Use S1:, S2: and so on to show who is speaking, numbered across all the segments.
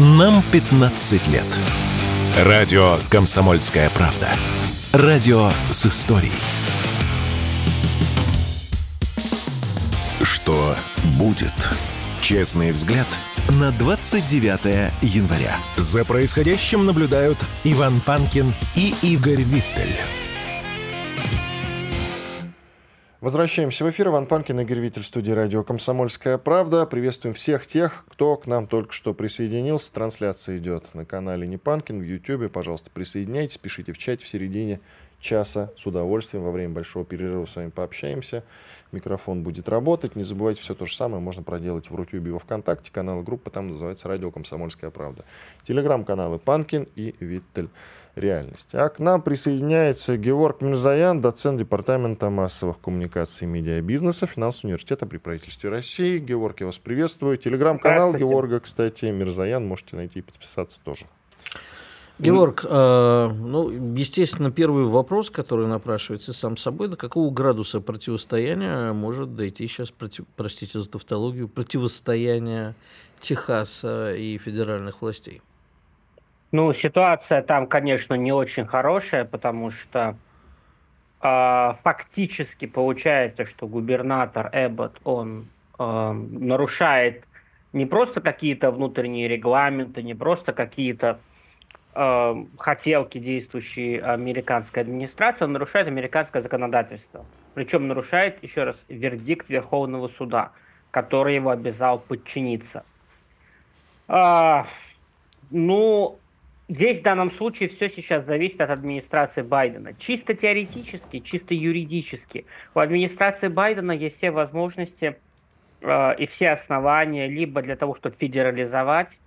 S1: Нам 15 лет. Радио «Комсомольская правда». Радио с историей. Что будет? Честный взгляд на 29 января. За происходящим наблюдают Иван Панкин и Игорь Виттель.
S2: Возвращаемся в эфир. Иван Панкин, Игорь Виттель, студии радио «Комсомольская правда». Приветствуем всех тех, кто к нам только что присоединился. Трансляция идет на канале Непанкин в YouTube. Пожалуйста, присоединяйтесь, пишите в чате в середине часа с удовольствием. Во время большого перерыва с вами пообщаемся. Микрофон будет работать. Не забывайте, все то же самое можно проделать в Рутюбе во Вконтакте. Канал группа там называется «Радио Комсомольская правда». Телеграм-каналы Панкин и Виттель реальность. А к нам присоединяется Георг Мирзаян, доцент Департамента массовых коммуникаций и медиабизнеса Финансового университета при правительстве России. Георг, я вас приветствую. Телеграм-канал Георга, кстати, Мирзаян, можете найти и подписаться тоже.
S3: Георг, э, ну, естественно, первый вопрос, который напрашивается сам собой, до какого градуса противостояния может дойти сейчас, против, простите за тавтологию, противостояние Техаса и федеральных властей?
S4: Ну, ситуация там, конечно, не очень хорошая, потому что э, фактически получается, что губернатор Эббот, он э, нарушает не просто какие-то внутренние регламенты, не просто какие-то э, хотелки действующей американской администрации, он нарушает американское законодательство. Причем нарушает, еще раз, вердикт Верховного суда, который его обязал подчиниться. А, ну, Здесь в данном случае все сейчас зависит от администрации Байдена. Чисто теоретически, чисто юридически. У администрации Байдена есть все возможности э, и все основания либо для того, чтобы федерализовать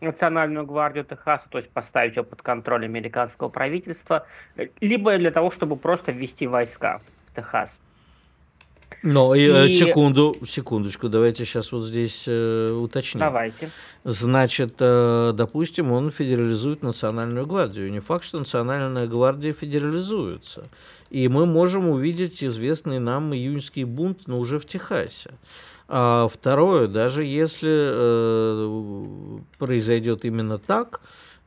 S4: Национальную гвардию Техаса, то есть поставить ее под контроль американского правительства, либо для того, чтобы просто ввести войска в Техас.
S3: Но и... секунду, секундочку, давайте сейчас вот здесь э, уточним.
S4: Давайте.
S3: Значит, э, допустим, он федерализует Национальную гвардию. Не факт, что Национальная гвардия федерализуется. И мы можем увидеть известный нам июньский бунт, но уже в Техасе. А второе, даже если э, произойдет именно так,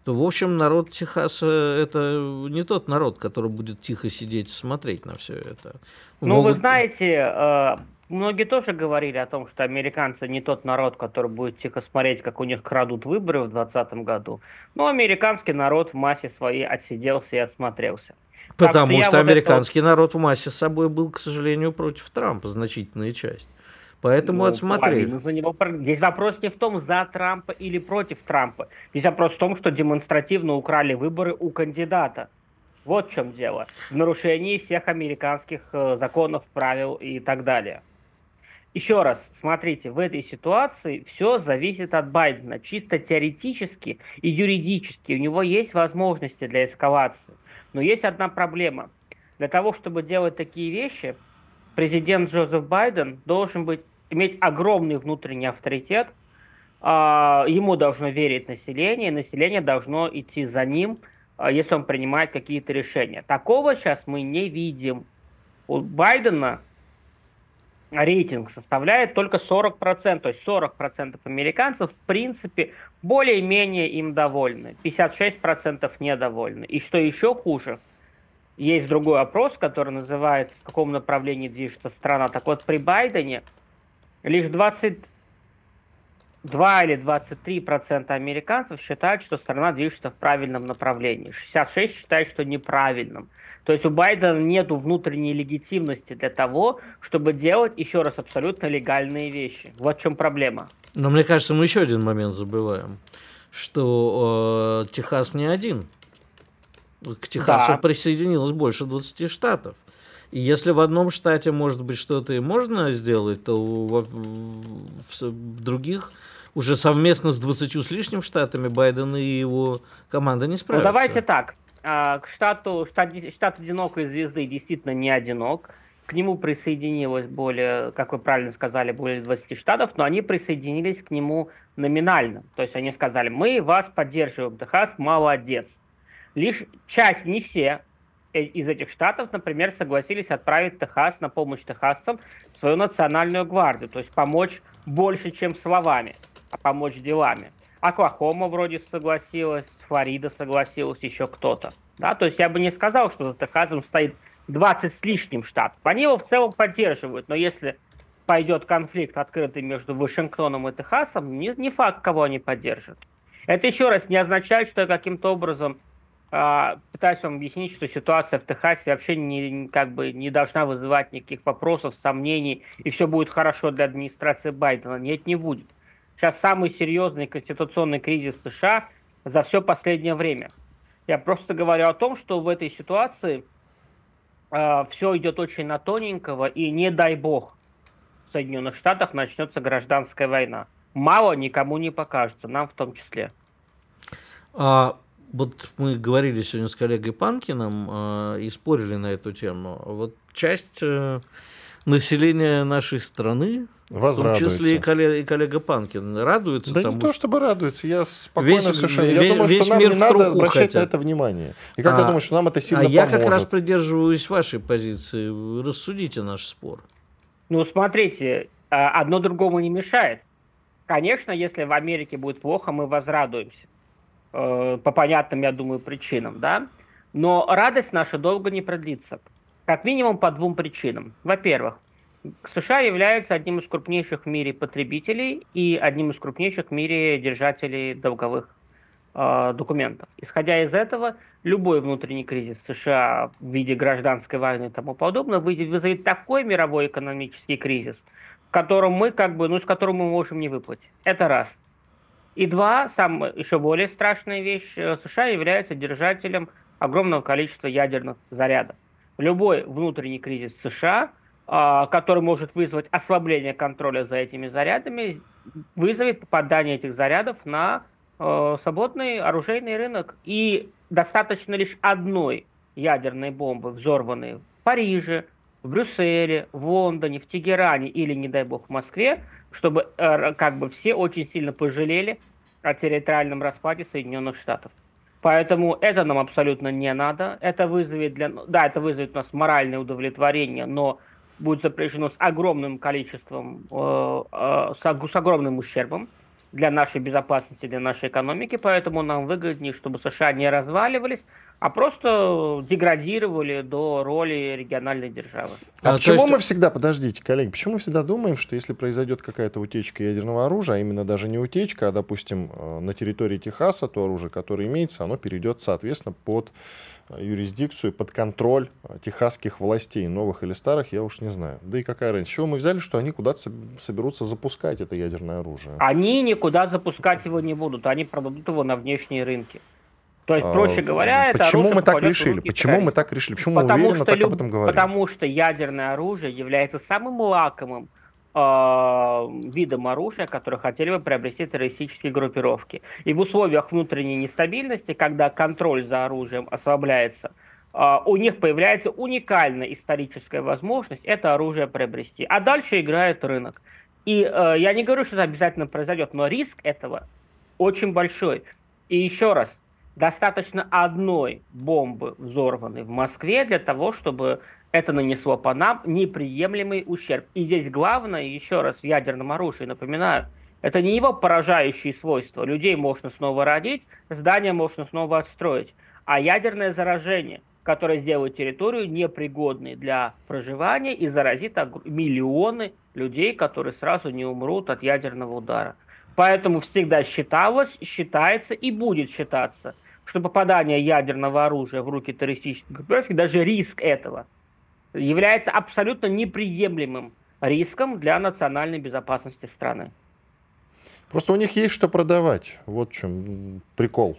S3: то, в общем, народ Техаса – это не тот народ, который будет тихо сидеть и смотреть на все это.
S4: Ну, Могут... вы знаете, э, многие тоже говорили о том, что американцы не тот народ, который будет тихо смотреть, как у них крадут выборы в 2020 году. Но американский народ в массе своей отсиделся и отсмотрелся.
S3: Потому что, что вот американский это... народ в массе с собой был, к сожалению, против Трампа, значительная часть. Поэтому ну, отсмотрели.
S4: За него... Здесь вопрос не в том, за Трампа или против Трампа. Здесь вопрос в том, что демонстративно украли выборы у кандидата. Вот в чем дело. В нарушении всех американских э, законов, правил и так далее. Еще раз, смотрите, в этой ситуации все зависит от Байдена. Чисто теоретически и юридически у него есть возможности для эскалации. Но есть одна проблема. Для того, чтобы делать такие вещи, президент Джозеф Байден должен быть иметь огромный внутренний авторитет, а, ему должно верить население, население должно идти за ним, а, если он принимает какие-то решения. Такого сейчас мы не видим. У Байдена рейтинг составляет только 40%, то есть 40% американцев, в принципе, более-менее им довольны, 56% недовольны. И что еще хуже, есть другой опрос, который называется «В каком направлении движется страна?». Так вот, при Байдене – лишь 22 или 23 процента американцев считают, что страна движется в правильном направлении. 66 считают, что неправильном. То есть у Байдена нет внутренней легитимности для того, чтобы делать, еще раз, абсолютно легальные вещи. Вот в чем проблема.
S3: Но мне кажется, мы еще один момент забываем, что э, Техас не один. К Техасу да. присоединилось больше 20 штатов. И если в одном штате, может быть, что-то и можно сделать, то в, в, других уже совместно с 20 с лишним штатами Байден и его команда не справятся.
S4: Ну, давайте так. А, к штату, штат, штат одинокой звезды действительно не одинок. К нему присоединилось более, как вы правильно сказали, более 20 штатов, но они присоединились к нему номинально. То есть они сказали, мы вас поддерживаем, Техас, молодец. Лишь часть, не все, из этих штатов, например, согласились отправить Техас на помощь техасцам свою национальную гвардию, то есть помочь больше, чем словами, а помочь делами. Оклахома вроде согласилась, Флорида согласилась, еще кто-то. Да, то есть я бы не сказал, что за Техасом стоит 20 с лишним штатов. Они его в целом поддерживают, но если пойдет конфликт открытый между Вашингтоном и Техасом, не, не факт, кого они поддержат. Это еще раз не означает, что я каким-то образом э, пытаюсь вам объяснить, что ситуация в Техасе вообще не, как бы не должна вызывать никаких вопросов, сомнений, и все будет хорошо для администрации Байдена. Нет, не будет. Сейчас самый серьезный конституционный кризис США за все последнее время. Я просто говорю о том, что в этой ситуации э, все идет очень на тоненького, и не дай бог в Соединенных Штатах начнется гражданская война мало никому не покажется, нам в том числе.
S3: А вот мы говорили сегодня с коллегой Панкиным э, и спорили на эту тему. Вот часть э, населения нашей страны, в том числе и коллега, и коллега Панкин, радуется
S2: да
S3: тому,
S2: не то, чтобы радуется, я спокойно
S3: весь,
S2: совершенно.
S3: Я
S2: думаю,
S3: весь
S2: что нам
S3: мир
S2: не надо
S3: обращать
S2: хотят.
S3: на
S2: это внимание. И как
S3: а,
S2: я думаю, что нам это сильно
S3: а
S2: поможет.
S3: я как раз придерживаюсь вашей позиции. Вы рассудите наш спор.
S4: Ну, смотрите, а, одно другому не мешает. Конечно, если в Америке будет плохо, мы возрадуемся. Э, по понятным, я думаю, причинам, да? Но радость наша долго не продлится. Как минимум по двум причинам. Во-первых, США является одним из крупнейших в мире потребителей и одним из крупнейших в мире держателей долговых э, документов. Исходя из этого, любой внутренний кризис США в виде гражданской войны и тому подобное вызовет такой мировой экономический кризис – котором мы как бы, ну, с которым мы можем не выплатить. Это раз. И два, сам еще более страшная вещь, э, США является держателем огромного количества ядерных зарядов. Любой внутренний кризис США, а, который может вызвать ослабление контроля за этими зарядами, вызовет попадание этих зарядов на э, свободный оружейный рынок. И достаточно лишь одной ядерной бомбы, взорванной в Париже, в Брюсселе, в Лондоне, в Тегеране или, не дай бог, в Москве, чтобы э, как бы все очень сильно пожалели о территориальном распаде Соединенных Штатов. Поэтому это нам абсолютно не надо. Это вызовет для... Да, это вызовет у нас моральное удовлетворение, но будет запрещено с огромным количеством, э, э, с огромным ущербом для нашей безопасности, для нашей экономики. Поэтому нам выгоднее, чтобы США не разваливались, а просто деградировали до роли региональной державы.
S2: А, а почему есть... мы всегда, подождите, коллеги, почему мы всегда думаем, что если произойдет какая-то утечка ядерного оружия, а именно даже не утечка, а, допустим, э, на территории Техаса то оружие, которое имеется, оно перейдет, соответственно, под э, юрисдикцию, под контроль э, техасских властей, новых или старых, я уж не знаю. Да и какая разница? Чего мы взяли, что они куда-то соберутся запускать это ядерное оружие?
S4: Они никуда запускать его не будут, они продадут его на внешние рынки. То есть, проще а, говоря,
S2: почему
S4: это
S2: мы так решили? Почему мы так решили? Почему потому мы уверенно
S4: так
S2: люб... об этом говорим?
S4: Потому что ядерное оружие является самым лакомым э, видом оружия, который хотели бы приобрести террористические группировки. И в условиях внутренней нестабильности, когда контроль за оружием ослабляется, э, у них появляется уникальная историческая возможность это оружие приобрести. А дальше играет рынок. И э, я не говорю, что это обязательно произойдет, но риск этого очень большой. И еще раз, Достаточно одной бомбы, взорванной в Москве, для того, чтобы это нанесло по нам неприемлемый ущерб. И здесь главное, еще раз, в ядерном оружии, напоминаю, это не его поражающие свойства. Людей можно снова родить, здания можно снова отстроить. А ядерное заражение, которое сделает территорию непригодной для проживания и заразит миллионы людей, которые сразу не умрут от ядерного удара. Поэтому всегда считалось, считается и будет считаться, что попадание ядерного оружия в руки террористических группировки, даже риск этого, является абсолютно неприемлемым риском для национальной безопасности страны.
S2: Просто у них есть что продавать. Вот в чем прикол.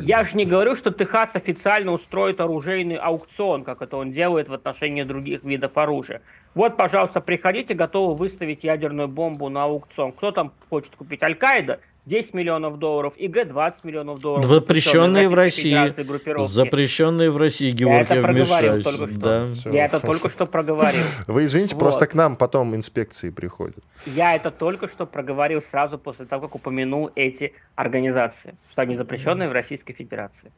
S4: Я же не говорю, что Техас официально устроит оружейный аукцион, как это он делает в отношении других видов оружия. Вот, пожалуйста, приходите, готовы выставить ядерную бомбу на аукцион. Кто там хочет купить? Аль-Каида? 10 миллионов долларов и Г-20 миллионов долларов.
S3: Запрещенные в России. Запрещенные в России, Георгий вмешаюсь.
S4: Только что. Да. Я это только что проговорил.
S2: Вы извините, вот. просто к нам потом инспекции приходят.
S4: Я это только что проговорил сразу после того, как упомянул эти организации, что они запрещенные в Российской Федерации.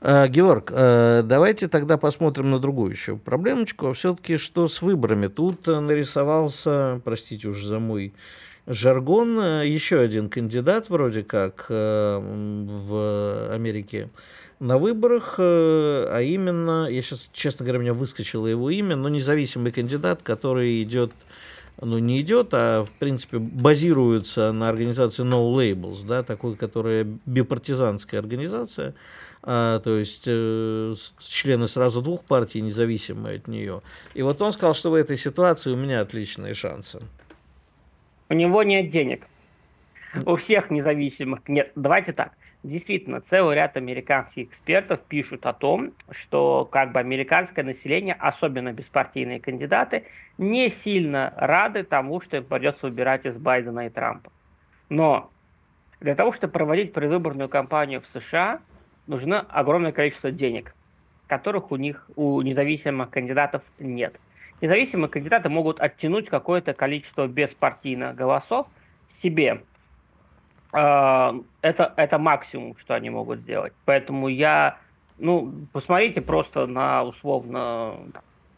S3: А, Георг, а, давайте тогда посмотрим на другую еще проблемочку. Все-таки что с выборами? Тут нарисовался, простите уж за мой жаргон. Еще один кандидат вроде как в Америке на выборах, а именно, я сейчас, честно говоря, у меня выскочило его имя, но независимый кандидат, который идет ну, не идет, а, в принципе, базируется на организации No Labels, да, такой, которая бипартизанская организация, а, то есть э, члены сразу двух партий, независимые от нее. И вот он сказал, что в этой ситуации у меня отличные шансы.
S4: У него нет денег. У всех независимых нет. Давайте так – Действительно, целый ряд американских экспертов пишут о том, что как бы американское население, особенно беспартийные кандидаты, не сильно рады тому, что им придется выбирать из Байдена и Трампа. Но для того, чтобы проводить предвыборную кампанию в США, нужно огромное количество денег, которых у них, у независимых кандидатов нет. Независимые кандидаты могут оттянуть какое-то количество беспартийных голосов себе а, это, это максимум, что они могут сделать. Поэтому я, ну, посмотрите просто на условно,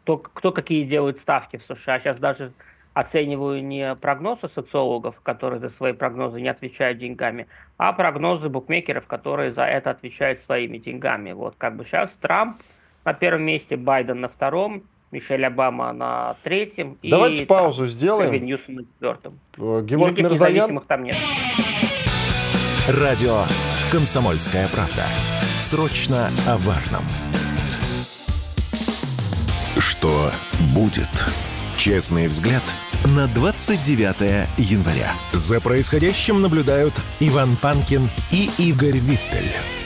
S4: кто, кто какие делают ставки в США. Сейчас даже оцениваю не прогнозы социологов, которые за свои прогнозы не отвечают деньгами, а прогнозы букмекеров, которые за это отвечают своими деньгами. Вот как бы сейчас Трамп на первом месте, Байден на втором, Мишель Обама на третьем.
S2: Давайте и, паузу там, сделаем.
S4: Ньюсом на четвертом.
S2: Э, Георг Мирзаян.
S4: там нет.
S1: Радио «Комсомольская правда». Срочно о важном. Что будет? Честный взгляд на 29 января. За происходящим наблюдают Иван Панкин и Игорь Виттель.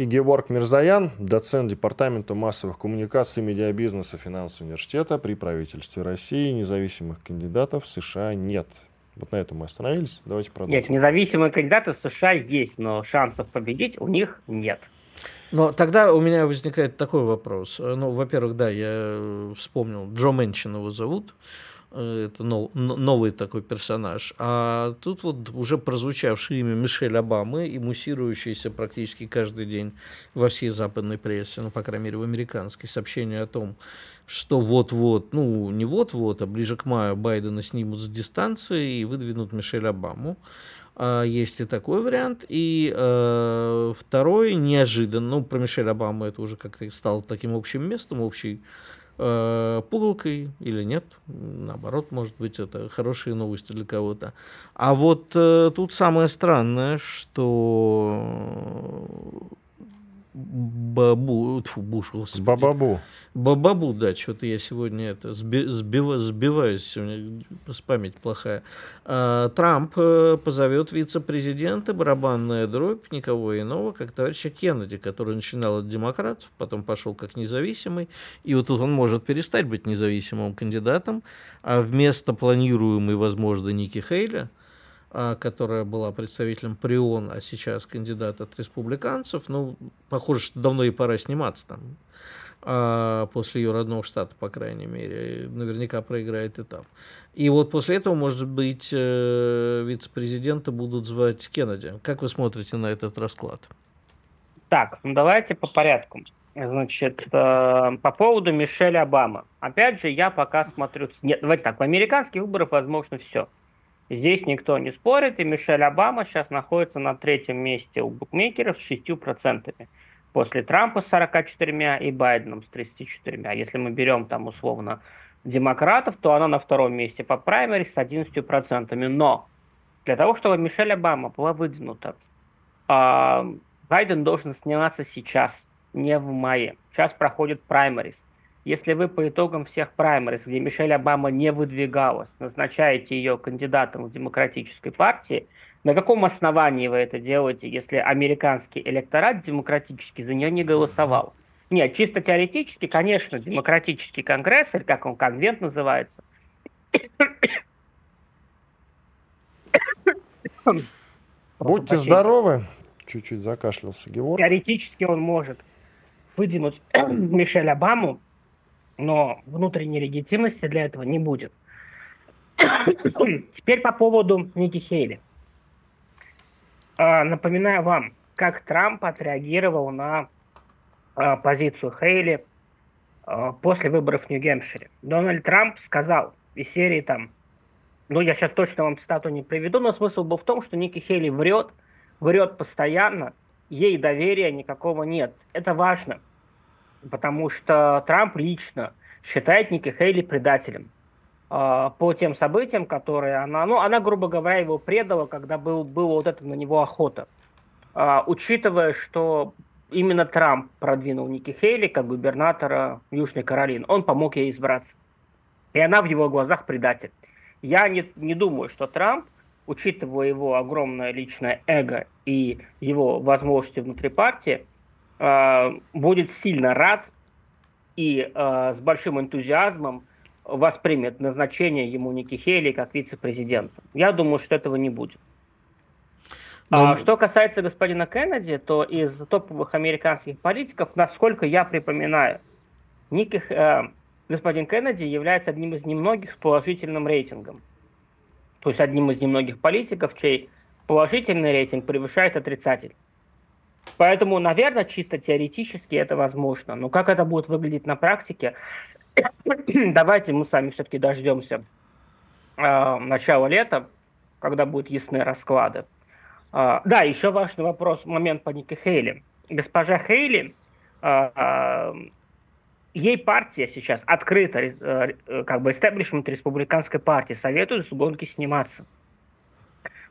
S2: И Георг Мирзаян, доцент Департамента массовых коммуникаций и медиабизнеса финансового университета при правительстве России. Независимых кандидатов в США нет. Вот на этом мы остановились. Давайте продолжим.
S4: Нет, независимые кандидаты в США есть, но шансов победить у них нет.
S3: Но тогда у меня возникает такой вопрос. Ну, во-первых, да, я вспомнил, Джо Мэнчин его зовут. Э, это нов, новый такой персонаж. А тут вот уже прозвучавшее имя Мишель Обамы и муссирующееся практически каждый день во всей западной прессе, ну, по крайней мере, в американской, сообщение о том, что вот-вот, ну, не вот-вот, а ближе к маю Байдена снимут с дистанции и выдвинут Мишель Обаму. А, есть и такой вариант. И э, второй, неожиданно, ну, про Мишель Обаму это уже как-то стало таким общим местом, общей э, пугалкой или нет. Наоборот, может быть, это хорошие новости для кого-то. А вот э, тут самое странное, что Бабу, тьфу, Буш, господи.
S2: Бабабу.
S3: Бабабу, да, что-то я сегодня это сби, сбива, сбиваюсь, сегодня с память плохая. А, Трамп э, позовет вице-президента, барабанная дробь, никого иного, как товарища Кеннеди, который начинал от демократов, потом пошел как независимый, и вот тут он может перестать быть независимым кандидатом, а вместо планируемой, возможно, Ники Хейля – которая была представителем Прион, а сейчас кандидат от республиканцев, ну, похоже, что давно и пора сниматься там, а после ее родного штата, по крайней мере, наверняка проиграет и там. И вот после этого, может быть, э, вице-президента будут звать Кеннеди. Как вы смотрите на этот расклад?
S4: Так, ну давайте по порядку. Значит, э, по поводу Мишеля Обамы. Опять же, я пока смотрю... Нет, давайте так, в американских выборах возможно все. Здесь никто не спорит, и Мишель Обама сейчас находится на третьем месте у букмекеров с 6%. После Трампа с 44 и Байденом с 34. Если мы берем там условно демократов, то она на втором месте по праймере с 11%. Но для того, чтобы Мишель Обама была выдвинута, а, Байден должен сниматься сейчас, не в мае. Сейчас проходит праймерис. Если вы по итогам всех праймерис, где Мишель Обама не выдвигалась, назначаете ее кандидатом в демократической партии, на каком основании вы это делаете, если американский электорат демократически за нее не голосовал? Нет, чисто теоретически, конечно, демократический конгресс, или как он, конвент называется,
S2: Будьте здоровы. Чуть-чуть закашлялся Георг.
S4: Теоретически он может выдвинуть Мишель Обаму но внутренней легитимности для этого не будет. Теперь по поводу Ники Хейли. А, напоминаю вам, как Трамп отреагировал на а, позицию Хейли а, после выборов в Нью-Гэмпшире. Дональд Трамп сказал из серии там ну, я сейчас точно вам цитату не приведу, но смысл был в том, что Ники Хейли врет, врет постоянно, ей доверия никакого нет. Это важно, потому что Трамп лично считает Ники Хейли предателем э, по тем событиям, которые она, ну, она, грубо говоря, его предала, когда был, была вот это на него охота. Э, учитывая, что именно Трамп продвинул Ники Хейли как губернатора Южной Каролины, он помог ей избраться. И она в его глазах предатель. Я не, не думаю, что Трамп, учитывая его огромное личное эго и его возможности внутри партии, будет сильно рад и э, с большим энтузиазмом воспримет назначение ему Ники Хейли как вице-президента. Я думаю, что этого не будет. Но... А, ну, что касается господина Кеннеди, то из топовых американских политиков, насколько я припоминаю, Ники, э, господин Кеннеди является одним из немногих с положительным рейтингом. То есть одним из немногих политиков, чей положительный рейтинг превышает отрицательный. Поэтому, наверное, чисто теоретически это возможно. Но как это будет выглядеть на практике, давайте мы с вами все-таки дождемся э, начала лета, когда будут ясны расклады. Э, да, еще важный вопрос, момент по Нике Хейли. Госпожа Хейли э, ей партия сейчас открыто, э, э, как бы истеблишмент республиканской партии советует с гонки сниматься,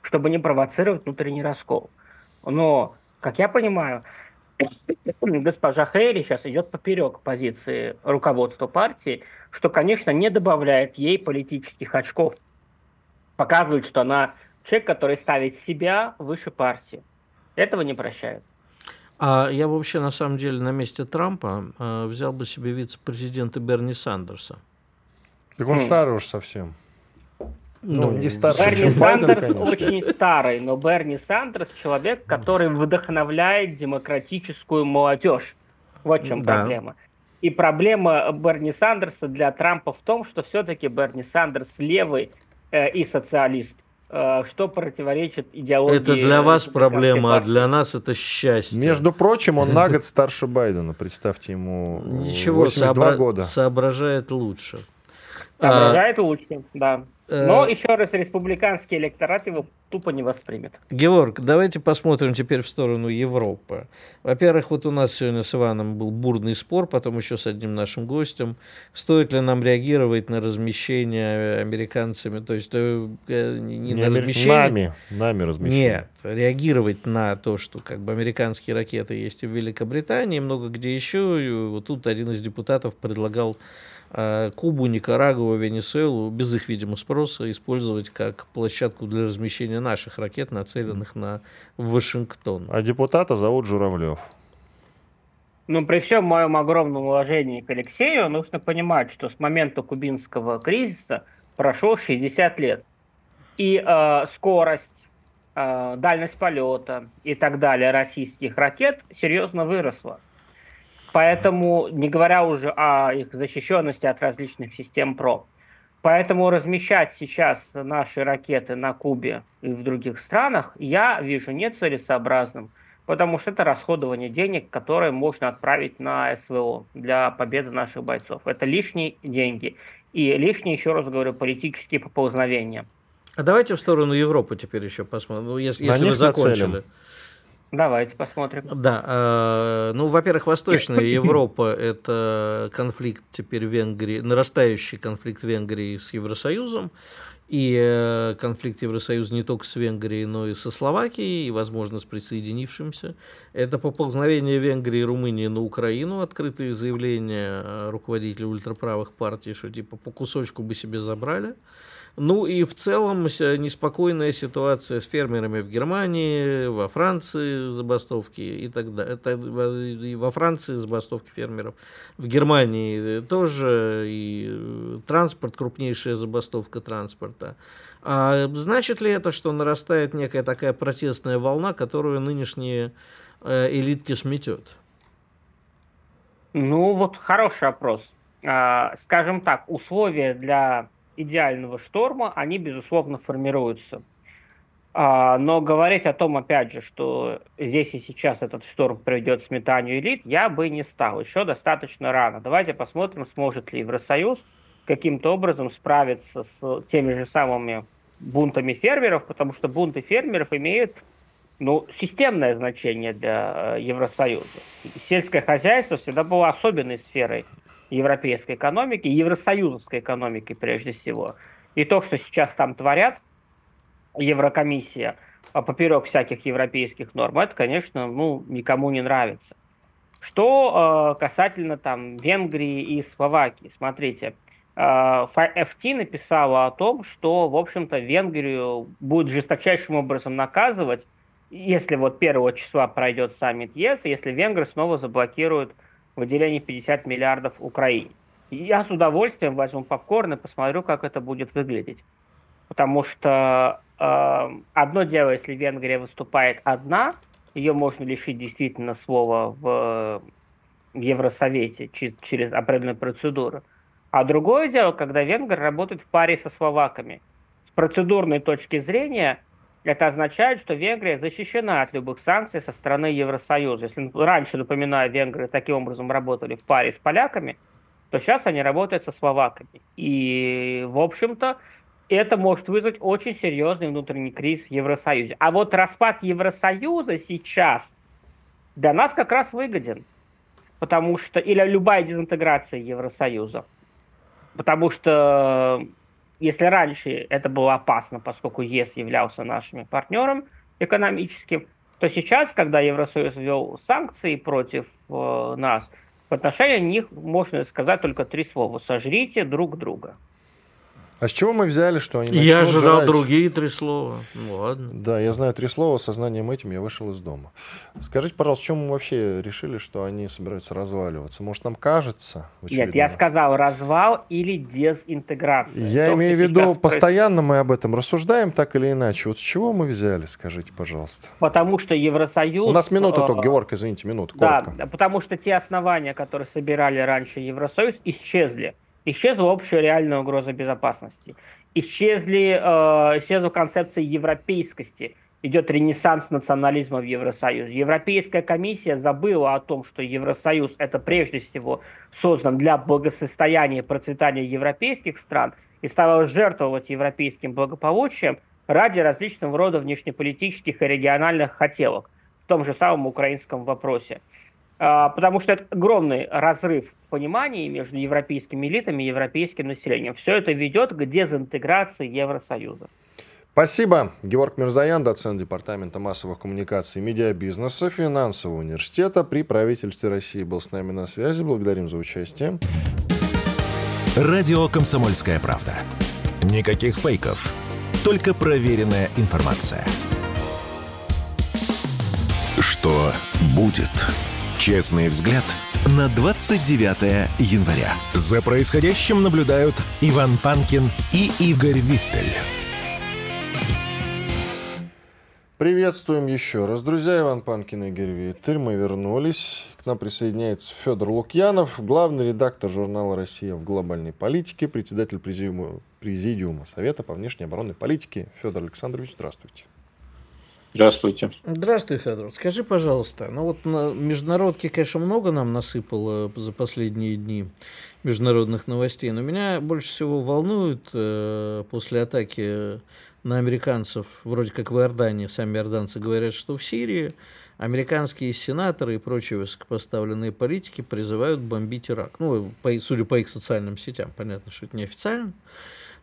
S4: чтобы не провоцировать внутренний раскол. Но, как я понимаю, госпожа Хейли сейчас идет поперек позиции руководства партии, что, конечно, не добавляет ей политических очков. Показывает, что она человек, который ставит себя выше партии. Этого не прощают.
S3: А я вообще, на самом деле, на месте Трампа э, взял бы себе вице-президента Берни Сандерса.
S2: Так он mm. старый уж совсем.
S4: Ну, ну не старше, Берни чем Сандерс Байден, очень старый, но Берни Сандерс человек, который вдохновляет демократическую молодежь. Вот в чем да. проблема. И проблема Берни Сандерса для Трампа в том, что все-таки Берни Сандерс левый э, и социалист. Э, что противоречит идеологии.
S3: Это для вас проблема, партии. а для нас это счастье.
S2: Между прочим, он на год старше Байдена. Представьте ему Ничего, 82 сообра- года.
S3: Соображает лучше.
S4: Соображает а... лучше, да. Э, Но еще раз, республиканский электорат его тупо не воспримет.
S3: Георг, давайте посмотрим теперь в сторону Европы. Во-первых, вот у нас сегодня с Иваном был бурный спор, потом еще с одним нашим гостем. Стоит ли нам реагировать на размещение американцами, то есть э, не, не на размещение...
S2: Нами, нами размещение.
S3: Нет, реагировать на то, что как бы американские ракеты есть и в Великобритании, много где еще. И вот тут один из депутатов предлагал а Кубу, Никарагуа, Венесуэлу без их, видимо, спроса использовать как площадку для размещения наших ракет, нацеленных на Вашингтон.
S2: А депутата зовут Журавлев.
S4: Ну, при всем моем огромном уважении к Алексею, нужно понимать, что с момента кубинского кризиса прошло 60 лет. И э, скорость, э, дальность полета и так далее российских ракет серьезно выросла. Поэтому, не говоря уже о их защищенности от различных систем ПРО. Поэтому размещать сейчас наши ракеты на Кубе и в других странах я вижу нецелесообразным, потому что это расходование денег, которые можно отправить на СВО для победы наших бойцов. Это лишние деньги. И лишние, еще раз говорю, политические поползновения.
S3: А давайте в сторону Европы теперь еще посмотрим, ну, если, если вы закончили. Нацелим.
S4: Давайте посмотрим.
S3: Да, э, ну, во-первых, Восточная Европа – это конфликт теперь Венгрии, нарастающий конфликт Венгрии с Евросоюзом, и э, конфликт Евросоюза не только с Венгрией, но и со Словакией, и, возможно, с присоединившимся. Это поползновение Венгрии и Румынии на Украину, открытые заявления руководителей ультраправых партий, что типа по кусочку бы себе забрали. Ну и в целом неспокойная ситуация с фермерами в Германии, во Франции забастовки и так далее. Это во Франции забастовки фермеров, в Германии тоже и транспорт, крупнейшая забастовка транспорта. А значит ли это, что нарастает некая такая протестная волна, которую нынешние э, элитки сметет?
S4: Ну вот хороший вопрос. А, скажем так, условия для идеального шторма, они, безусловно, формируются. А, но говорить о том, опять же, что здесь и сейчас этот шторм приведет к сметанию элит, я бы не стал. Еще достаточно рано. Давайте посмотрим, сможет ли Евросоюз каким-то образом справиться с теми же самыми бунтами фермеров, потому что бунты фермеров имеют ну, системное значение для э, Евросоюза. Сельское хозяйство всегда было особенной сферой европейской экономики, евросоюзовской экономики прежде всего. И то, что сейчас там творят, Еврокомиссия а поперек всяких европейских норм, это, конечно, ну, никому не нравится. Что э, касательно там Венгрии и Словакии, смотрите, э, FT написала о том, что, в общем-то, Венгрию будет жесточайшим образом наказывать, если вот первого числа пройдет саммит ЕС, если венгры снова заблокируют выделение 50 миллиардов Украине. Я с удовольствием возьму попкорн и посмотрю, как это будет выглядеть. Потому что э, одно дело, если Венгрия выступает одна, ее можно лишить действительно слова в Евросовете через определенную процедуру. А другое дело, когда венгры работают в паре со словаками. С процедурной точки зрения это означает, что Венгрия защищена от любых санкций со стороны Евросоюза. Если раньше, напоминаю, венгры таким образом работали в паре с поляками, то сейчас они работают со словаками. И, в общем-то, это может вызвать очень серьезный внутренний кризис в Евросоюзе. А вот распад Евросоюза сейчас для нас как раз выгоден. Потому что, или любая дезинтеграция Евросоюза. Потому что если раньше это было опасно, поскольку ЕС являлся нашим партнером экономическим, то сейчас, когда Евросоюз ввел санкции против э, нас, в отношении них можно сказать только три слова. Сожрите друг друга.
S2: А с чего мы взяли, что они
S3: Я ожидал жрать? другие три слова. Ну, ладно.
S2: Да, я знаю три слова. Сознанием этим я вышел из дома. Скажите, пожалуйста, чем мы вообще решили, что они собираются разваливаться? Может, нам кажется?
S4: Нет, я сказал развал или дезинтеграция.
S2: Я То, имею в виду, постоянно мы об этом рассуждаем, так или иначе. Вот с чего мы взяли, скажите, пожалуйста?
S4: Потому что Евросоюз...
S2: У нас минута только, э, Георг, извините, минуту,
S4: коротко. Да, потому что те основания, которые собирали раньше Евросоюз, исчезли. Исчезла общая реальная угроза безопасности. Исчезли, э, исчезла концепция европейскости. Идет ренессанс национализма в Евросоюзе. Европейская комиссия забыла о том, что Евросоюз это прежде всего создан для благосостояния и процветания европейских стран и стала жертвовать европейским благополучием ради различного рода внешнеполитических и региональных хотелок в том же самом украинском вопросе. А, потому что это огромный разрыв в понимании между европейскими элитами и европейским населением. Все это ведет к дезинтеграции Евросоюза.
S2: Спасибо. Георг Мирзаян, доцент Департамента массовых коммуникаций и медиабизнеса Финансового университета при правительстве России был с нами на связи. Благодарим за участие.
S1: Радио «Комсомольская правда». Никаких фейков, только проверенная информация. Что будет? Честный взгляд на 29 января. За происходящим наблюдают Иван Панкин и Игорь Виттель.
S2: Приветствуем еще раз, друзья. Иван Панкин и Игорь Виттель. Мы вернулись. К нам присоединяется Федор Лукьянов, главный редактор журнала «Россия в глобальной политике», председатель президиума, президиума Совета по внешней оборонной политике. Федор Александрович, здравствуйте.
S5: Здравствуйте.
S3: Здравствуй, Федор. Скажи, пожалуйста, ну вот на международке, конечно, много нам насыпало за последние дни международных новостей, но меня больше всего волнует э, после атаки на американцев, вроде как в Иордании, сами иорданцы говорят, что в Сирии американские сенаторы и прочие высокопоставленные политики призывают бомбить Ирак. Ну, по, судя по их социальным сетям, понятно, что это неофициально.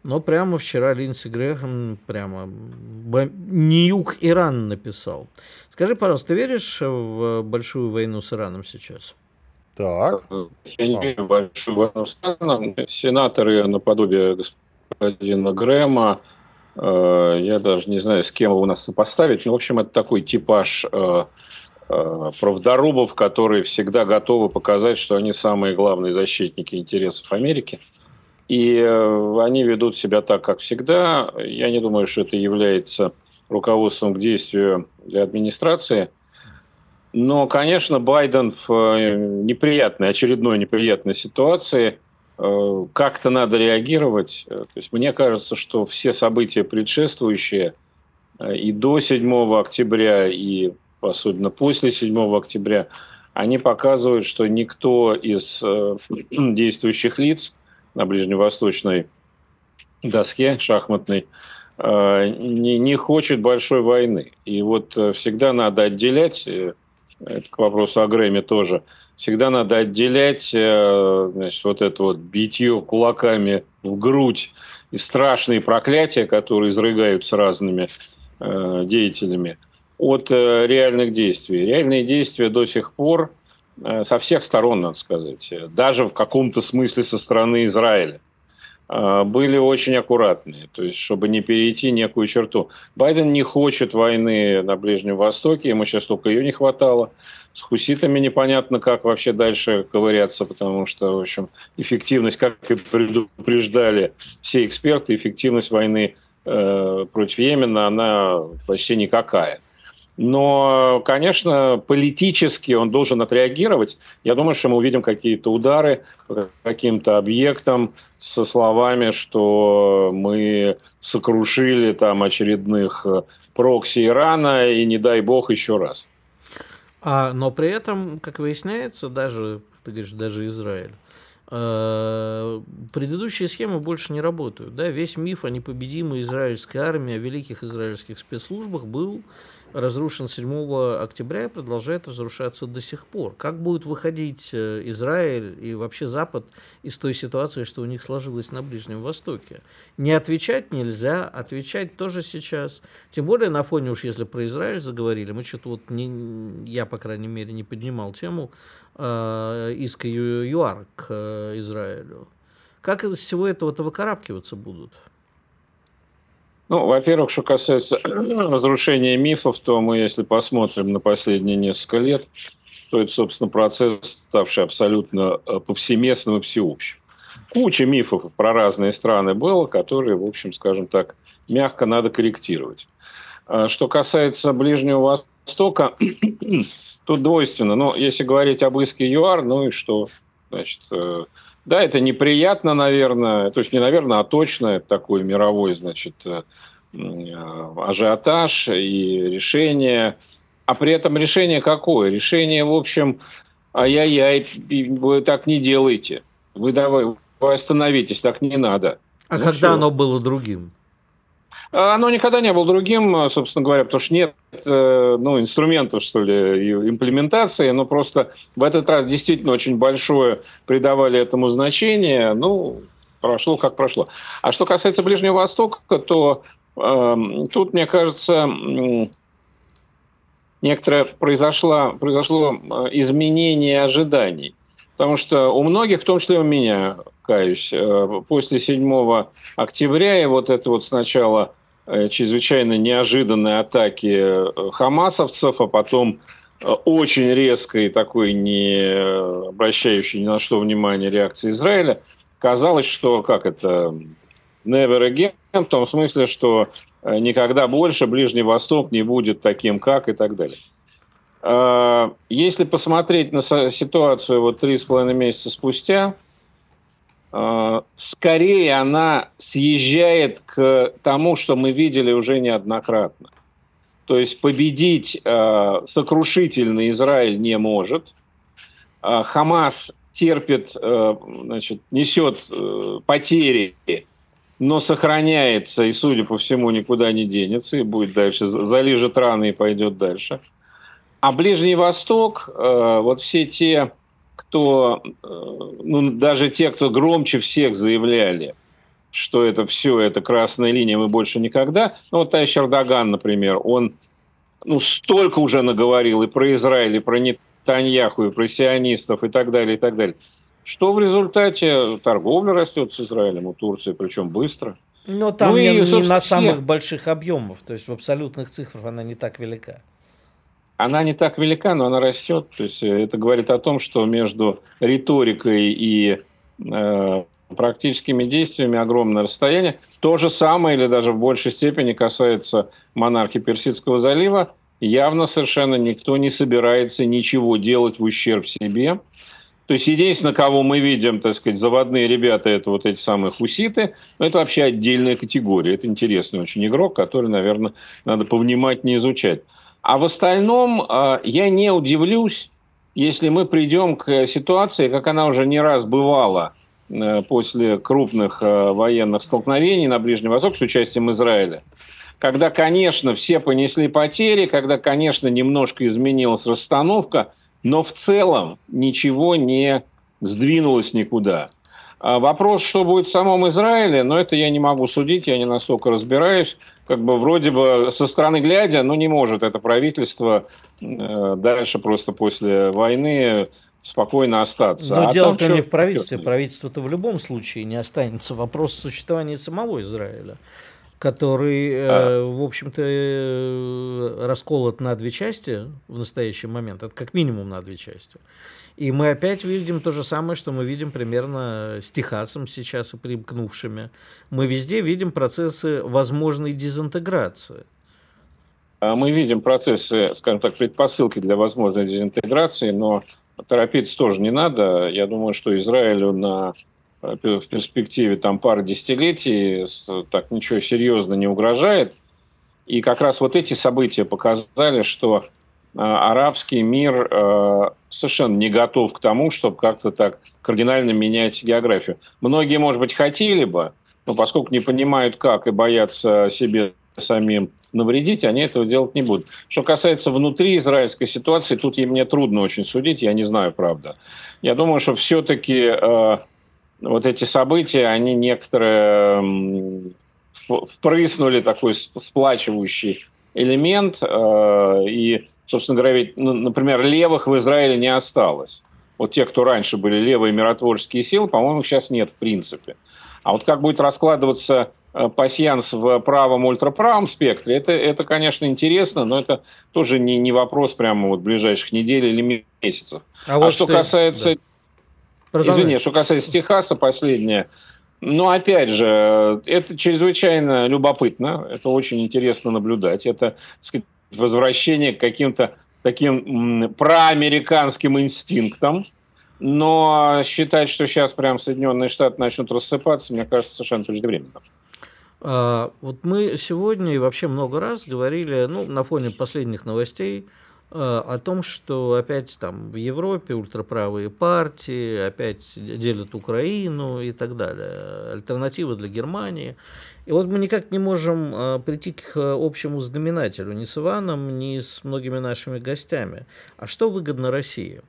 S3: Но прямо вчера Линдси Грэхэм прямо не юг Иран написал. Скажи, пожалуйста, ты веришь в большую войну с Ираном сейчас?
S2: Так.
S5: Я не верю в большую войну с Ираном. Сенаторы наподобие господина Грэма, э, я даже не знаю, с кем его у нас сопоставить, но, в общем, это такой типаж э, э, правдорубов, которые всегда готовы показать, что они самые главные защитники интересов Америки. И э, они ведут себя так, как всегда. Я не думаю, что это является руководством к действию для администрации. Но, конечно, Байден в э, неприятной, очередной неприятной ситуации. Э, как-то надо реагировать. То есть мне кажется, что все события предшествующие и до 7 октября, и особенно после 7 октября, они показывают, что никто из действующих лиц на ближневосточной доске шахматной, э, не, не хочет большой войны. И вот э, всегда надо отделять, это к вопросу о Грэме тоже, всегда надо отделять значит, вот это вот битье кулаками в грудь и страшные проклятия, которые изрыгаются разными деятелями, от реальных действий. Реальные действия до сих пор Э, со всех сторон, надо сказать, даже в каком-то смысле со стороны Израиля, э, были очень аккуратные, то есть чтобы не перейти некую черту. Байден не хочет войны на Ближнем Востоке, ему сейчас только ее не хватало. С хуситами непонятно, как вообще дальше ковыряться, потому что, в общем, эффективность, как и предупреждали все эксперты, эффективность войны э, против Йемена, она почти никакая. Но, конечно, политически он должен отреагировать. Я думаю, что мы увидим какие-то удары по каким-то объектам со словами, что мы сокрушили там очередных э, прокси Ирана и не дай бог еще раз.
S3: А, но при этом, как выясняется, даже, ты говоришь, даже Израиль, э, предыдущие схемы больше не работают. Да? Весь миф о непобедимой израильской армии, о великих израильских спецслужбах был разрушен 7 октября и продолжает разрушаться до сих пор. Как будет выходить э, Израиль и вообще Запад из той ситуации, что у них сложилось на Ближнем Востоке? Не отвечать нельзя, отвечать тоже сейчас. Тем более на фоне уж если про Израиль заговорили, мы что-то вот, не, я, по крайней мере, не поднимал тему э, иска ЮАР к э, Израилю. Как из всего этого-то выкарабкиваться будут?
S5: Ну, во-первых, что касается разрушения мифов, то мы, если посмотрим на последние несколько лет, то это, собственно, процесс, ставший абсолютно э, повсеместным и всеобщим. Куча мифов про разные страны было, которые, в общем, скажем так, мягко надо корректировать. А что касается Ближнего Востока, тут двойственно. Но если говорить об иске ЮАР, ну и что? Значит, э, да, это неприятно, наверное, то есть не наверное, а точно это такой мировой, значит, э, ажиотаж и решение. А при этом решение какое? Решение, в общем, ай-яй-яй, вы так не делайте. Вы давай, вы остановитесь, так не надо.
S3: А ну, когда все. оно было другим?
S5: А оно никогда не было другим, собственно говоря, потому что нет э, ну, инструментов, что ли, имплементации, но просто в этот раз действительно очень большое придавали этому значение, ну, прошло как прошло. А что касается Ближнего Востока, то э, тут, мне кажется, некоторое произошло, произошло э, изменение ожиданий. Потому что у многих, в том числе у меня, каюсь, э, после 7 октября и вот это вот сначала Э, чрезвычайно неожиданной атаки э, хамасовцев, а потом э, очень резкой такой, не обращающей ни на что внимания реакции Израиля, казалось, что как это never again, в том смысле, что никогда больше Ближний Восток не будет таким, как и так далее. Если посмотреть на ситуацию вот три с половиной месяца спустя, Э, скорее она съезжает к тому, что мы видели уже неоднократно. То есть победить э, сокрушительный Израиль не может. Э, Хамас терпит, значит, несет потери, но сохраняется и, судя по всему, никуда не денется и будет дальше, залижет раны и пойдет дальше. А Ближний Восток, вот все те кто, э, ну, даже те, кто громче всех заявляли, что это все, это красная линия, мы больше никогда. Ну, вот товарищ Эрдоган, например, он ну, столько уже наговорил и про Израиль, и про Нетаньяху, и про сионистов, и так далее, и так далее. Что в результате торговля растет с Израилем у Турции, причем быстро.
S3: Но там ну, не, и, не на самых больших объемах, то есть в абсолютных цифрах она не так велика
S5: она не так велика, но она растет. То есть э, это говорит о том, что между риторикой и э, практическими действиями огромное расстояние. То же самое или даже в большей степени касается монархии Персидского залива. Явно совершенно никто не собирается ничего делать в ущерб себе. То есть единственное, кого мы видим, так сказать, заводные ребята, это вот эти самые хуситы, но это вообще отдельная категория. Это интересный очень игрок, который, наверное, надо повнимательнее изучать. А в остальном а, я не удивлюсь, если мы придем к ситуации, как она уже не раз бывала после крупных военных столкновений на Ближнем Востоке с участием Израиля, когда, конечно, все понесли потери, когда, конечно, немножко изменилась расстановка, но в целом ничего не сдвинулось никуда. А вопрос, что будет в самом Израиле, но это я не могу судить, я не настолько разбираюсь. Как бы вроде бы со стороны глядя, но не может это правительство э, дальше просто после войны спокойно остаться.
S3: Но а дело-то не в правительстве. Правительство-то в любом случае не останется. Вопрос существования самого Израиля который, э, а. в общем-то, э, расколот на две части в настоящий момент. Это как минимум на две части. И мы опять видим то же самое, что мы видим примерно с Техасом сейчас и примкнувшими. Мы везде видим процессы возможной дезинтеграции.
S5: А мы видим процессы, скажем так, предпосылки для возможной дезинтеграции, но торопиться тоже не надо. Я думаю, что Израилю на в перспективе там пары десятилетий так ничего серьезно не угрожает. И как раз вот эти события показали, что э, арабский мир э, совершенно не готов к тому, чтобы как-то так кардинально менять географию. Многие, может быть, хотели бы, но поскольку не понимают, как и боятся себе самим навредить, они этого делать не будут. Что касается внутри израильской ситуации, тут мне трудно очень судить, я не знаю, правда. Я думаю, что все-таки э, вот эти события, они некоторые впрыснули такой сплачивающий элемент, э, и, собственно говоря, ведь, ну, например, левых в Израиле не осталось. Вот те, кто раньше были левые миротворческие силы, по-моему, сейчас нет в принципе. А вот как будет раскладываться э, пассианс в правом ультраправом спектре, это, это, конечно, интересно, но это тоже не, не вопрос прямо вот ближайших недель или месяцев. А, а вот что, что касается... Да Продолжай. Извини, что касается Техаса, последнее. Но опять же, это чрезвычайно любопытно, это очень интересно наблюдать. Это сказать, возвращение к каким-то таким проамериканским инстинктам. Но считать, что сейчас прям Соединенные Штаты начнут рассыпаться, мне кажется, совершенно преждевременно.
S3: А, вот мы сегодня и вообще много раз говорили, ну, на фоне последних новостей, о том, что опять там в Европе ультраправые партии опять делят Украину и так далее, альтернативы для Германии. И вот мы никак не можем э, прийти к общему знаменателю ни с Иваном, ни с многими нашими гостями. А что выгодно России?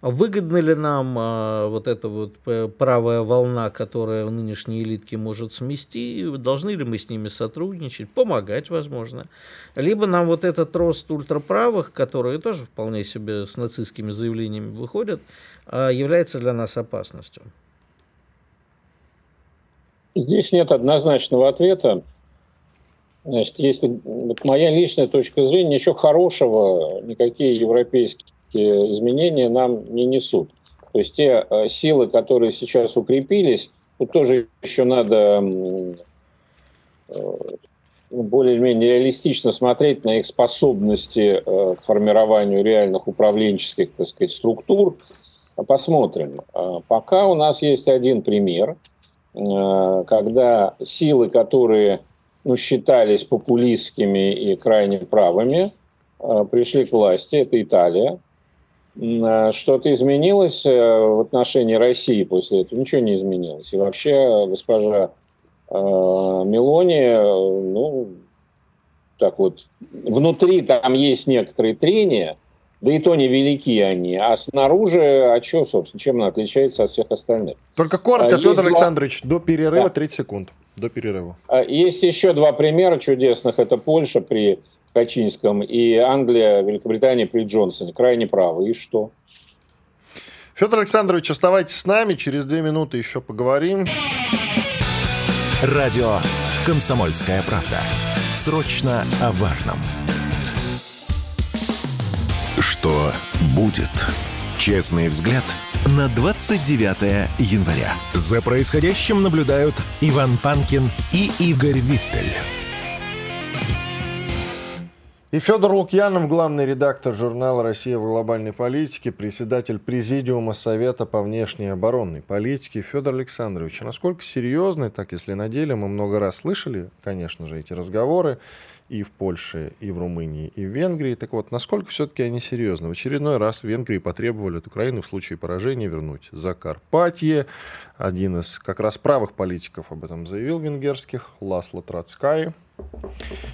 S3: Выгодна ли нам а, вот эта вот правая волна, которая в нынешней элитке может смести? Должны ли мы с ними сотрудничать, помогать, возможно? Либо нам вот этот рост ультраправых, которые тоже вполне себе с нацистскими заявлениями выходят, а, является для нас опасностью?
S5: Здесь нет однозначного ответа. Значит, если вот моя личная точка зрения, ничего хорошего никакие европейские изменения нам не несут. То есть те э, силы, которые сейчас укрепились, тут тоже еще надо э, ну, более-менее реалистично смотреть на их способности э, к формированию реальных управленческих, так сказать, структур. Посмотрим. Пока у нас есть один пример, когда силы, которые ну, считались популистскими и крайне правыми, пришли к власти, это Италия, что-то изменилось э, в отношении России после этого? Ничего не изменилось. И вообще госпожа э, Мелони, ну, так вот, внутри там есть некоторые трения, да и то невелики они, а снаружи, а что, собственно, чем она отличается от всех остальных?
S2: Только коротко, а Федор два... Александрович, до перерыва да. 30 секунд, до перерыва.
S5: А есть еще два примера чудесных, это Польша при Качинском, и Англия, Великобритания при Джонсоне. Крайне правы. И что?
S2: Федор Александрович, оставайтесь с нами. Через две минуты еще поговорим.
S1: Радио «Комсомольская правда». Срочно о важном. Что будет? Честный взгляд на 29 января. За происходящим наблюдают Иван Панкин и Игорь Виттель.
S2: И Федор Лукьянов, главный редактор журнала «Россия в глобальной политике», председатель Президиума Совета по внешней оборонной политике. Федор Александрович, насколько серьезны, так если на деле, мы много раз слышали, конечно же, эти разговоры, и в Польше, и в Румынии, и в Венгрии. Так вот, насколько все-таки они серьезны? В очередной раз в Венгрии потребовали от Украины в случае поражения вернуть Закарпатье. Один из как раз правых политиков об этом заявил венгерских, Ласло Троцкай.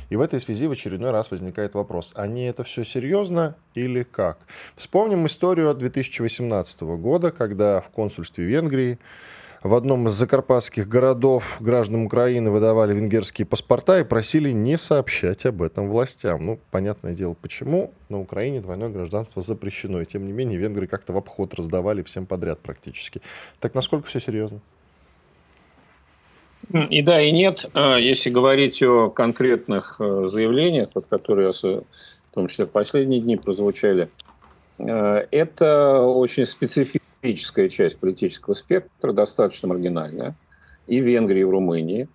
S2: И в этой связи в очередной раз возникает вопрос, они это все серьезно или как? Вспомним историю от 2018 года, когда в консульстве Венгрии в одном из закарпатских городов гражданам Украины выдавали венгерские паспорта и просили не сообщать об этом властям. Ну, понятное дело, почему. На Украине двойное гражданство запрещено. И тем не менее, венгры как-то в обход раздавали всем подряд практически. Так насколько все серьезно?
S5: И да, и нет. А, если говорить о конкретных э, заявлениях, которые в том числе в последние дни прозвучали, э, это очень специфическая часть политического спектра, достаточно маргинальная, и в Венгрии, и в Румынии.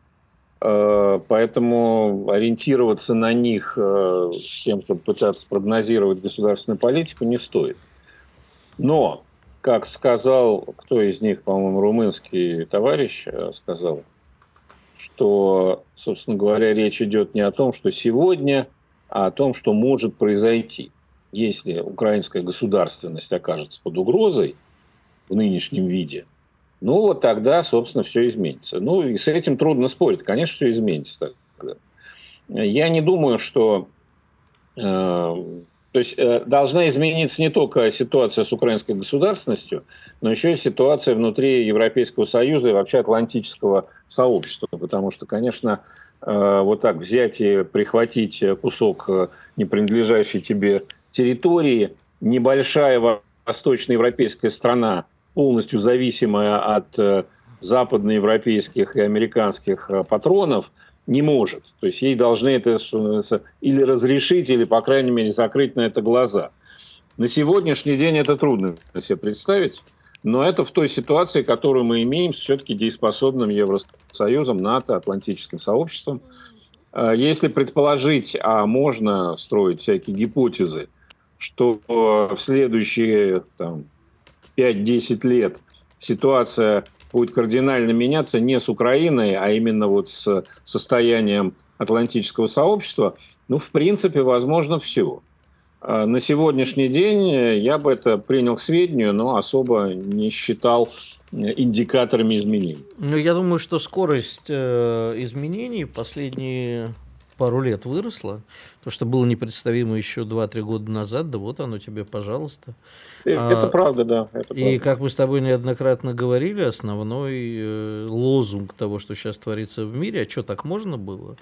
S5: Э, поэтому ориентироваться на них с тем, чтобы пытаться прогнозировать государственную политику, не стоит. Но, как сказал, кто из них, по-моему, румынский товарищ сказал, что, собственно говоря, речь идет не о том, что сегодня, а о том, что может произойти. Если украинская государственность окажется под угрозой, в нынешнем виде, ну вот тогда, собственно, все изменится. Ну и с этим трудно спорить. Конечно, все изменится тогда. Я не думаю, что... Э, то есть э, должна измениться не только ситуация с украинской государственностью, но еще и ситуация внутри Европейского Союза и вообще Атлантического сообщества. Потому что, конечно, э, вот так взять и прихватить кусок э, не принадлежащей тебе территории, небольшая восточноевропейская страна полностью зависимая от э, западноевропейских и американских патронов, не может. То есть ей должны это или разрешить, или, по крайней мере, закрыть на это глаза. На сегодняшний день это трудно себе представить, но это в той ситуации, которую мы имеем с все-таки дееспособным Евросоюзом, НАТО, Атлантическим сообществом. Э, если предположить, а можно строить всякие гипотезы, что в следующие там, 5-10 лет ситуация будет кардинально меняться не с Украиной, а именно вот с состоянием Атлантического сообщества, ну, в принципе, возможно все. А на сегодняшний день я бы это принял к сведению, но особо не считал индикаторами изменений.
S3: Ну, я думаю, что скорость э, изменений последние пару лет выросла. То, что было непредставимо еще 2-3 года назад, да вот оно тебе, пожалуйста.
S5: Э, это а, правда, да. Это
S3: и как мы с тобой неоднократно говорили, основной э, лозунг того, что сейчас творится в мире, а что так можно было?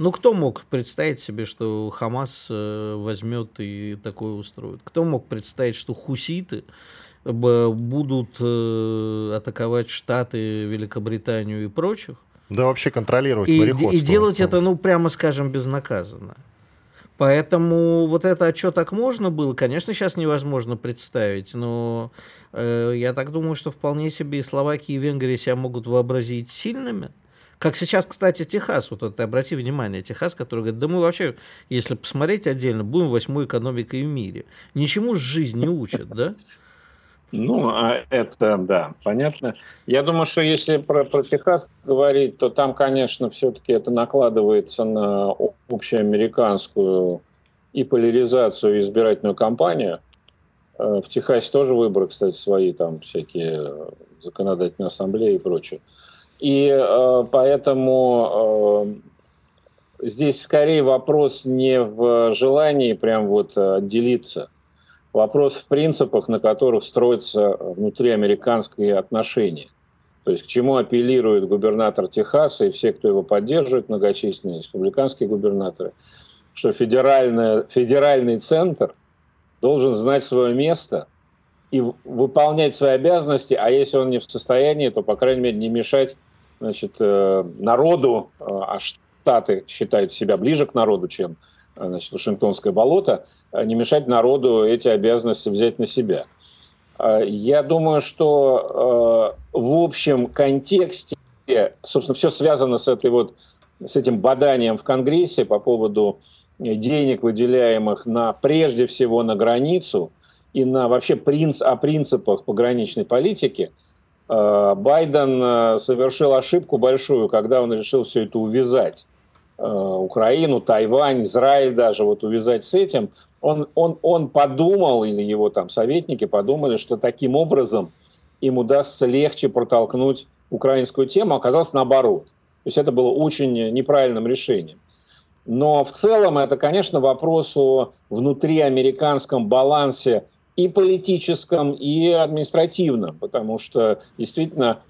S3: Ну, кто мог представить себе, что Хамас э, возьмет и такое устроит? Кто мог представить, что хуситы будут э, атаковать Штаты, Великобританию и прочих?
S2: Да вообще контролировать
S3: и, мореходство. И делать это, ну, прямо скажем, безнаказанно. Поэтому вот это, а что так можно было, конечно, сейчас невозможно представить, но э, я так думаю, что вполне себе и Словакия, и Венгрия себя могут вообразить сильными. Как сейчас, кстати, Техас, вот это, обрати внимание, Техас, который говорит, да мы вообще, если посмотреть отдельно, будем восьмой экономикой в мире. Ничему жизнь не учат, да?
S5: Ну, а это, да, понятно. Я думаю, что если про, про Техас говорить, то там, конечно, все-таки это накладывается на общеамериканскую и поляризацию, избирательную кампанию. Э, в Техасе тоже выборы, кстати, свои, там всякие законодательные ассамблеи и прочее. И э, поэтому э, здесь скорее вопрос не в желании прям вот отделиться – вопрос в принципах, на которых строятся внутриамериканские отношения. То есть к чему апеллирует губернатор Техаса и все, кто его поддерживает, многочисленные республиканские губернаторы, что федеральный центр должен знать свое место и выполнять свои обязанности, а если он не в состоянии, то, по крайней мере, не мешать значит, э, народу, э, а Штаты считают себя ближе к народу, чем значит, Вашингтонское болото, не мешать народу эти обязанности взять на себя. Я думаю, что э, в общем контексте, собственно, все связано с, этой вот, с этим баданием в Конгрессе по поводу денег, выделяемых на прежде всего на границу и на вообще принц, о принципах пограничной политики, э, Байден э, совершил ошибку большую, когда он решил все это увязать. Э, Украину, Тайвань, Израиль даже вот увязать с этим. Он, он, он подумал, или его там советники подумали, что таким образом им удастся легче протолкнуть украинскую тему, оказалось наоборот. То есть это было очень неправильным решением. Но в целом это, конечно, вопрос о внутриамериканском балансе и политическом, и административном, потому что действительно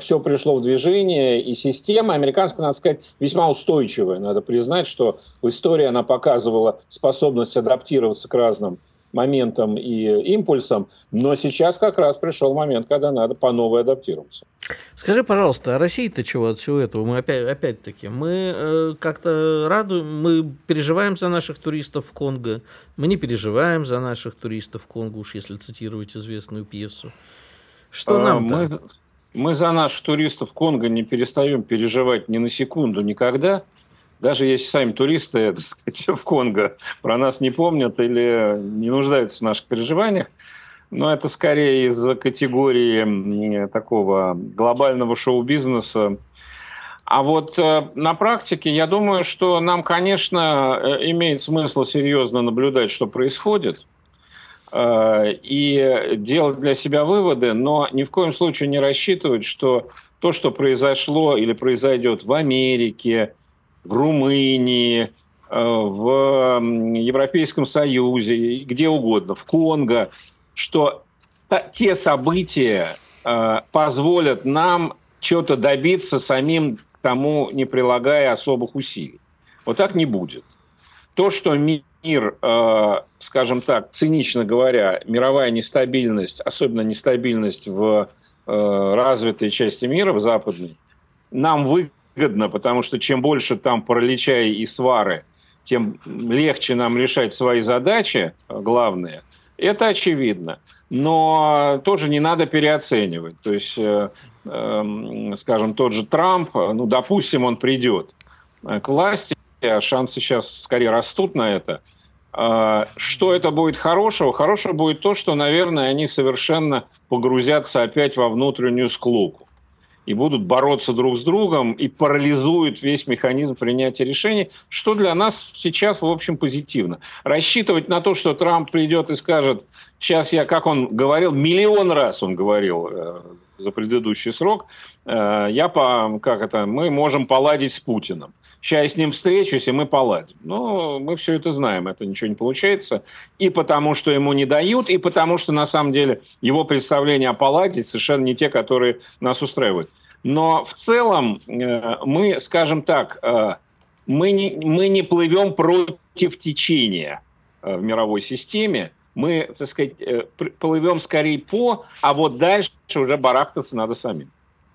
S5: все пришло в движение, и система американская, надо сказать, весьма устойчивая. Надо признать, что в истории она показывала способность адаптироваться к разным моментам и импульсам, но сейчас как раз пришел момент, когда надо по новой адаптироваться.
S3: Скажи, пожалуйста, а Россия-то чего от всего этого? Мы опять, опять-таки, мы э, как-то радуем, мы переживаем за наших туристов в Конго, мы не переживаем за наших туристов в Конго, уж если цитировать известную пьесу. Что а, нам
S5: мы, мы за наших туристов в Конго не перестаем переживать ни на секунду никогда – даже если сами туристы так сказать, в Конго про нас не помнят или не нуждаются в наших переживаниях, но это скорее из-за категории такого глобального шоу-бизнеса. А вот э, на практике я думаю, что нам, конечно, э, имеет смысл серьезно наблюдать, что происходит, э, и делать для себя выводы, но ни в коем случае не рассчитывать, что то, что произошло или произойдет в Америке, в Румынии, э, в Европейском Союзе, где угодно, в Конго, что те события э, позволят нам что-то добиться самим тому, не прилагая особых усилий. Вот так не будет. То, что мир, э, скажем так, цинично говоря, мировая нестабильность, особенно нестабильность в развитой части мира, в западной, нам выгодно выгодно, потому что чем больше там паралича и свары, тем легче нам решать свои задачи главные. Это очевидно. Но тоже не надо переоценивать. То есть, э, э, скажем, тот же Трамп, ну, допустим, он придет к власти, а шансы сейчас скорее растут на это. Э, что это будет хорошего? Хорошего будет то, что, наверное, они совершенно погрузятся опять во внутреннюю склоку и будут бороться друг с другом и парализуют весь механизм принятия решений, что для нас сейчас, в общем, позитивно. Рассчитывать на то, что Трамп придет и скажет, сейчас я, как он говорил, миллион раз он говорил э, за предыдущий срок, э, я по, как это, мы можем поладить с Путиным. Сейчас я с ним встречусь, и мы поладим. Но мы все это знаем, это ничего не получается. И потому, что ему не дают, и потому, что, на самом деле, его представления о поладить совершенно не те, которые нас устраивают. Но в целом э, мы, скажем так, э, мы не, мы не плывем против течения э, в мировой системе. Мы, так сказать, плывем скорее по, а вот дальше уже барахтаться надо самим.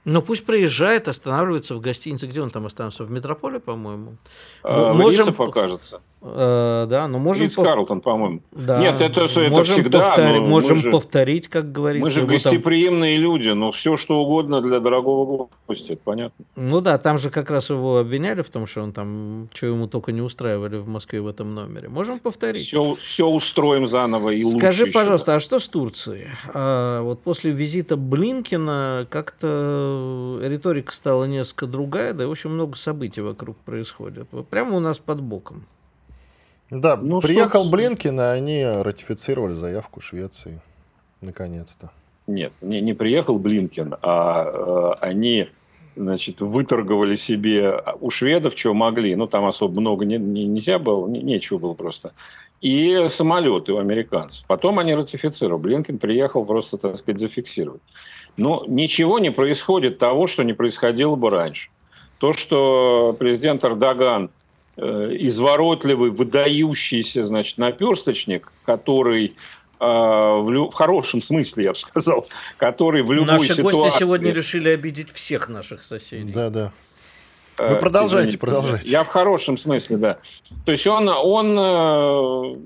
S3: Ну пусть приезжает, останавливается в гостинице. Где он там останется? В метрополе, по-моему?
S5: А, можем... Рицев, окажется.
S3: Э, да, но можем...
S5: Ридс пов... Карлтон, по-моему.
S3: Да. Нет, это, это можем всегда... Повтор... Можем же... повторить, как говорится.
S5: Мы же гостеприимные там... люди, но все что угодно для дорогого гостя, это понятно.
S3: Ну да, там же как раз его обвиняли в том, что он там, что ему только не устраивали в Москве в этом номере. Можем повторить.
S5: Все, все устроим заново и
S3: Скажи,
S5: лучше
S3: пожалуйста, еще. а что с Турцией? А, вот после визита Блинкина как-то риторика стала несколько другая, да и очень много событий вокруг происходит. Вот прямо у нас под боком.
S2: Да, ну, приехал что... Блинкин, и они ратифицировали заявку Швеции. Наконец-то.
S5: Нет, не, не приехал Блинкин, а э, они значит, выторговали себе у шведов, чего могли. Ну, там особо много не, не, нельзя было, не, нечего было просто. И самолеты у американцев. Потом они ратифицировали. Блинкин приехал просто, так сказать, зафиксировать. Но ничего не происходит того, что не происходило бы раньше. То, что президент Эрдоган – изворотливый, выдающийся, значит, наперсточник, который э, в, лю... в хорошем смысле, я бы сказал, который в любой
S3: Наши
S5: ситуации...
S3: гости сегодня решили обидеть всех наших соседей.
S2: Да, да. Вы продолжайте, Извините, продолжайте.
S5: Я в хорошем смысле, да. То есть он, он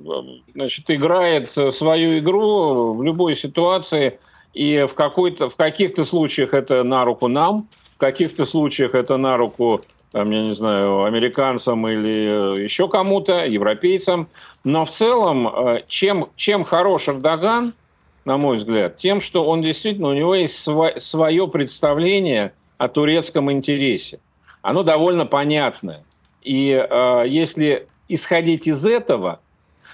S5: значит, играет свою игру в любой ситуации, и в, какой-то, в каких-то случаях это на руку нам, в каких-то случаях это на руку там, я не знаю, американцам или еще кому-то, европейцам. Но в целом, э, чем, чем хорош Эрдоган, на мой взгляд, тем, что он действительно, у него есть сво, свое представление о турецком интересе. Оно довольно понятное. И э, если исходить из этого,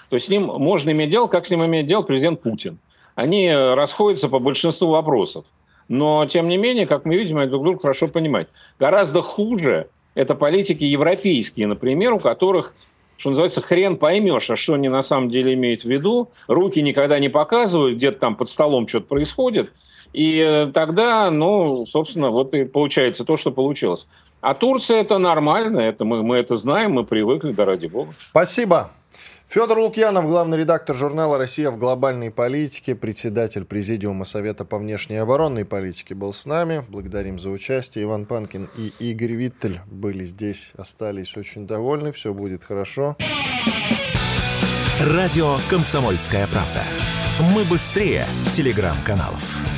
S5: то с ним можно иметь дело, как с ним имеет дело президент Путин. Они расходятся по большинству вопросов. Но, тем не менее, как мы видим, они друг друга хорошо понимают. Гораздо хуже это политики европейские, например, у которых, что называется, хрен поймешь, а что они на самом деле имеют в виду. Руки никогда не показывают, где-то там под столом что-то происходит. И тогда, ну, собственно, вот и получается то, что получилось. А Турция это нормально, это мы, мы это знаем, мы привыкли, да ради бога.
S2: Спасибо. Федор Лукьянов, главный редактор журнала «Россия в глобальной политике», председатель Президиума Совета по внешней оборонной политике был с нами. Благодарим за участие. Иван Панкин и Игорь Виттель были здесь, остались очень довольны. Все будет хорошо.
S1: Радио «Комсомольская правда». Мы быстрее телеграм-каналов.